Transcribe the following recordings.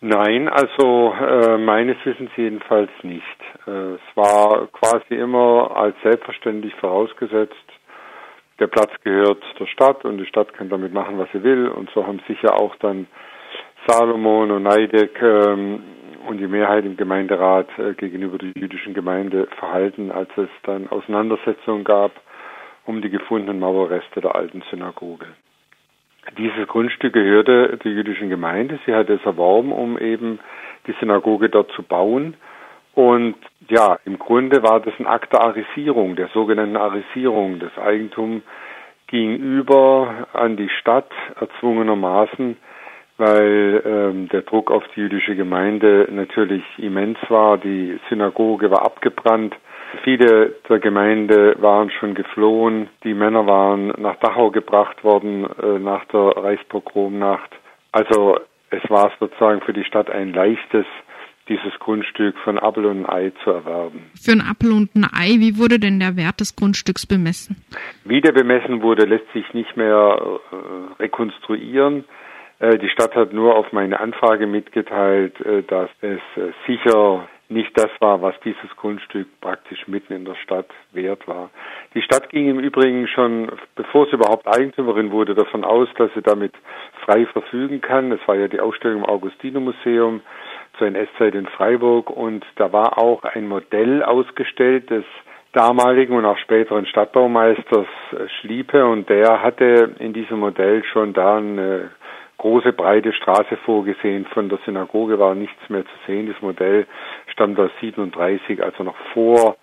Nein, also äh, meines Wissens jedenfalls nicht. Äh, es war quasi immer als selbstverständlich vorausgesetzt, der Platz gehört der Stadt und die Stadt kann damit machen, was sie will. Und so haben sich ja auch dann Salomon und Neideck ähm, und die Mehrheit im Gemeinderat äh, gegenüber der jüdischen Gemeinde verhalten, als es dann Auseinandersetzungen gab um die gefundenen Mauerreste der alten Synagoge. Dieses Grundstück gehörte der jüdischen Gemeinde. Sie hat es erworben, um eben die Synagoge dort zu bauen. Und ja, im Grunde war das ein Akt der Arisierung, der sogenannten Arisierung. Das Eigentum ging über an die Stadt erzwungenermaßen, weil ähm, der Druck auf die jüdische Gemeinde natürlich immens war. Die Synagoge war abgebrannt. Viele der Gemeinde waren schon geflohen. Die Männer waren nach Dachau gebracht worden äh, nach der Reichspogromnacht. Also es war sozusagen für die Stadt ein leichtes, dieses Grundstück von Appel und Ei zu erwerben. Für ein Appel und ein Ei, wie wurde denn der Wert des Grundstücks bemessen? Wie der bemessen wurde, lässt sich nicht mehr äh, rekonstruieren. Äh, die Stadt hat nur auf meine Anfrage mitgeteilt, äh, dass es äh, sicher nicht das war, was dieses Grundstück praktisch mitten in der Stadt wert war. Die Stadt ging im Übrigen schon, bevor sie überhaupt Eigentümerin wurde, davon aus, dass sie damit frei verfügen kann. Es war ja die Ausstellung im Augustiner-Museum zur NS-Zeit in Freiburg und da war auch ein Modell ausgestellt des damaligen und auch späteren Stadtbaumeisters Schliepe und der hatte in diesem Modell schon da eine große breite Straße vorgesehen. Von der Synagoge war nichts mehr zu sehen. Das Modell stammt aus 37, also noch vor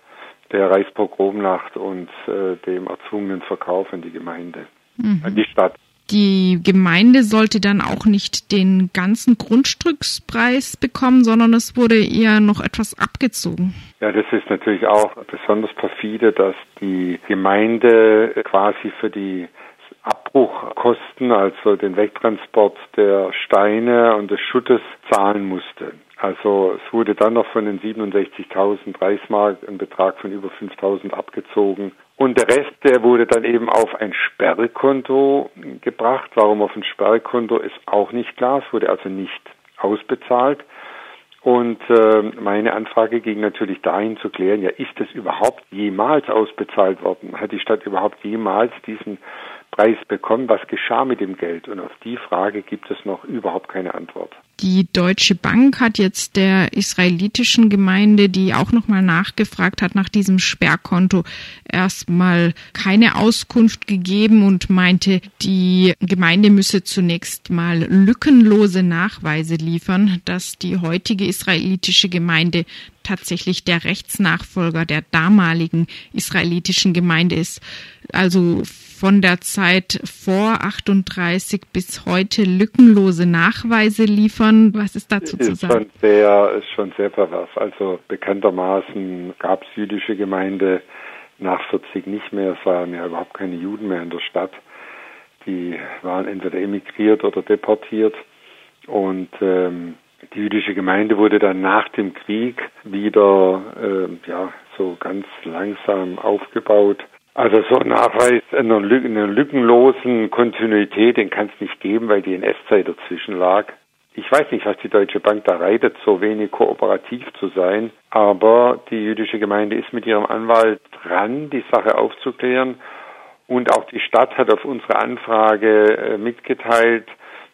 der Reichspogromnacht und äh, dem erzwungenen Verkauf an die Gemeinde, mhm. an die Stadt. Die Gemeinde sollte dann auch nicht den ganzen Grundstückspreis bekommen, sondern es wurde eher noch etwas abgezogen. Ja, das ist natürlich auch besonders perfide, dass die Gemeinde quasi für die Abbruchkosten, also den Wegtransport der Steine und des Schuttes zahlen musste. Also es wurde dann noch von den 67.000 Reichsmark ein Betrag von über 5.000 abgezogen. Und der Rest, der wurde dann eben auf ein Sperrkonto gebracht. Warum auf ein Sperrkonto ist auch nicht klar. Es wurde also nicht ausbezahlt. Und äh, meine Anfrage ging natürlich dahin zu klären, ja, ist es überhaupt jemals ausbezahlt worden? Hat die Stadt überhaupt jemals diesen Preis bekommen? Was geschah mit dem Geld? Und auf die Frage gibt es noch überhaupt keine Antwort. Die Deutsche Bank hat jetzt der israelitischen Gemeinde, die auch nochmal nachgefragt hat nach diesem Sperrkonto, erstmal keine Auskunft gegeben und meinte, die Gemeinde müsse zunächst mal lückenlose Nachweise liefern, dass die heutige israelitische Gemeinde tatsächlich der Rechtsnachfolger der damaligen israelitischen Gemeinde ist. Also von der Zeit vor 38 bis heute lückenlose Nachweise liefern. Was ist dazu zu sagen? Schon sehr, ist schon sehr pervers. Also bekanntermaßen gab es jüdische Gemeinde nach 40 nicht mehr. Es waren ja überhaupt keine Juden mehr in der Stadt. Die waren entweder emigriert oder deportiert. Und ähm, die jüdische Gemeinde wurde dann nach dem Krieg wieder äh, ja so ganz langsam aufgebaut also so ein Nachweis einer, lückenlosen Kontinuität, den kann es nicht geben, weil die NS-Zeit dazwischen lag. Ich weiß nicht, was die Deutsche Bank da reitet, so wenig kooperativ zu sein, aber die jüdische Gemeinde ist mit ihrem Anwalt dran, die Sache aufzuklären. Und auch die Stadt hat auf unsere Anfrage äh, mitgeteilt,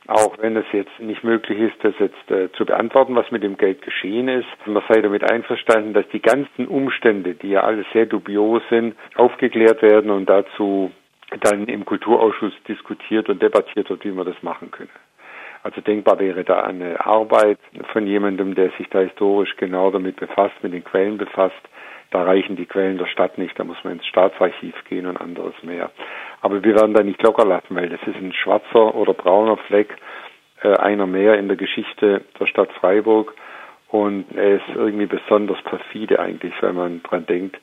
auch wenn es jetzt nicht möglich ist, das jetzt äh, zu beantworten, was mit dem Geld geschehen ist. Man sei damit einverstanden, dass die ganzen Umstände, die ja alle sehr dubios sind, aufgeklärt werden und dazu dann im Kulturausschuss diskutiert und debattiert wird, wie man das machen könne. Also denkbar wäre da eine Arbeit von jemandem, der sich da historisch genau damit befasst, mit den Quellen befasst, da reichen die Quellen der Stadt nicht, da muss man ins Staatsarchiv gehen und anderes mehr. Aber wir werden da nicht locker lassen, weil das ist ein schwarzer oder brauner Fleck, äh, einer mehr in der Geschichte der Stadt Freiburg. Und er ist irgendwie besonders perfide eigentlich, wenn man dran denkt,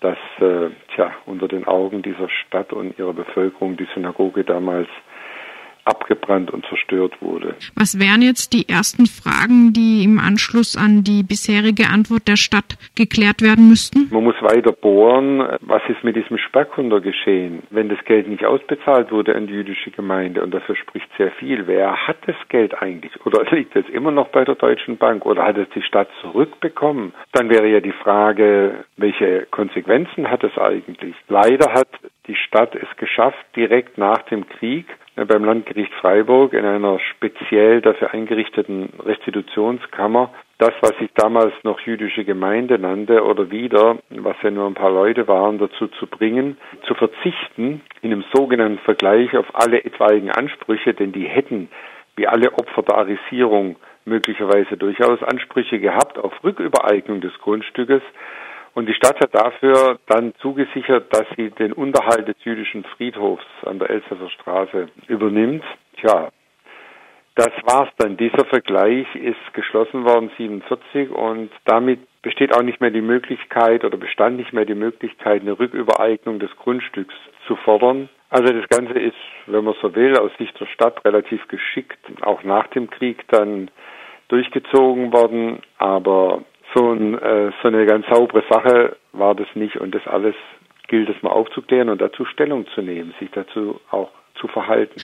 dass äh, tja, unter den Augen dieser Stadt und ihrer Bevölkerung die Synagoge damals abgebrannt und zerstört wurde. Was wären jetzt die ersten Fragen, die im Anschluss an die bisherige Antwort der Stadt geklärt werden müssten? Man muss weiter bohren, was ist mit diesem Sperrkonto geschehen, wenn das Geld nicht ausbezahlt wurde an die jüdische Gemeinde und dafür spricht sehr viel. Wer hat das Geld eigentlich? Oder liegt es immer noch bei der Deutschen Bank oder hat es die Stadt zurückbekommen? Dann wäre ja die Frage, welche Konsequenzen hat es eigentlich? Leider hat die Stadt es geschafft, direkt nach dem Krieg beim Landgericht Freiburg in einer speziell dafür eingerichteten Restitutionskammer das, was sich damals noch jüdische Gemeinde nannte oder wieder, was ja nur ein paar Leute waren, dazu zu bringen, zu verzichten in einem sogenannten Vergleich auf alle etwaigen Ansprüche, denn die hätten, wie alle Opfer der Arisierung, möglicherweise durchaus Ansprüche gehabt auf Rückübereignung des Grundstückes. Und die Stadt hat dafür dann zugesichert, dass sie den Unterhalt des jüdischen Friedhofs an der Elsässer Straße übernimmt. Tja, das war's dann. Dieser Vergleich ist geschlossen worden 47 und damit besteht auch nicht mehr die Möglichkeit oder bestand nicht mehr die Möglichkeit, eine Rückübereignung des Grundstücks zu fordern. Also das Ganze ist, wenn man so will, aus Sicht der Stadt relativ geschickt, auch nach dem Krieg dann durchgezogen worden. Aber so, ein, äh, so eine ganz saubere Sache war das nicht und das alles gilt es mal aufzuklären und dazu Stellung zu nehmen, sich dazu auch zu verhalten.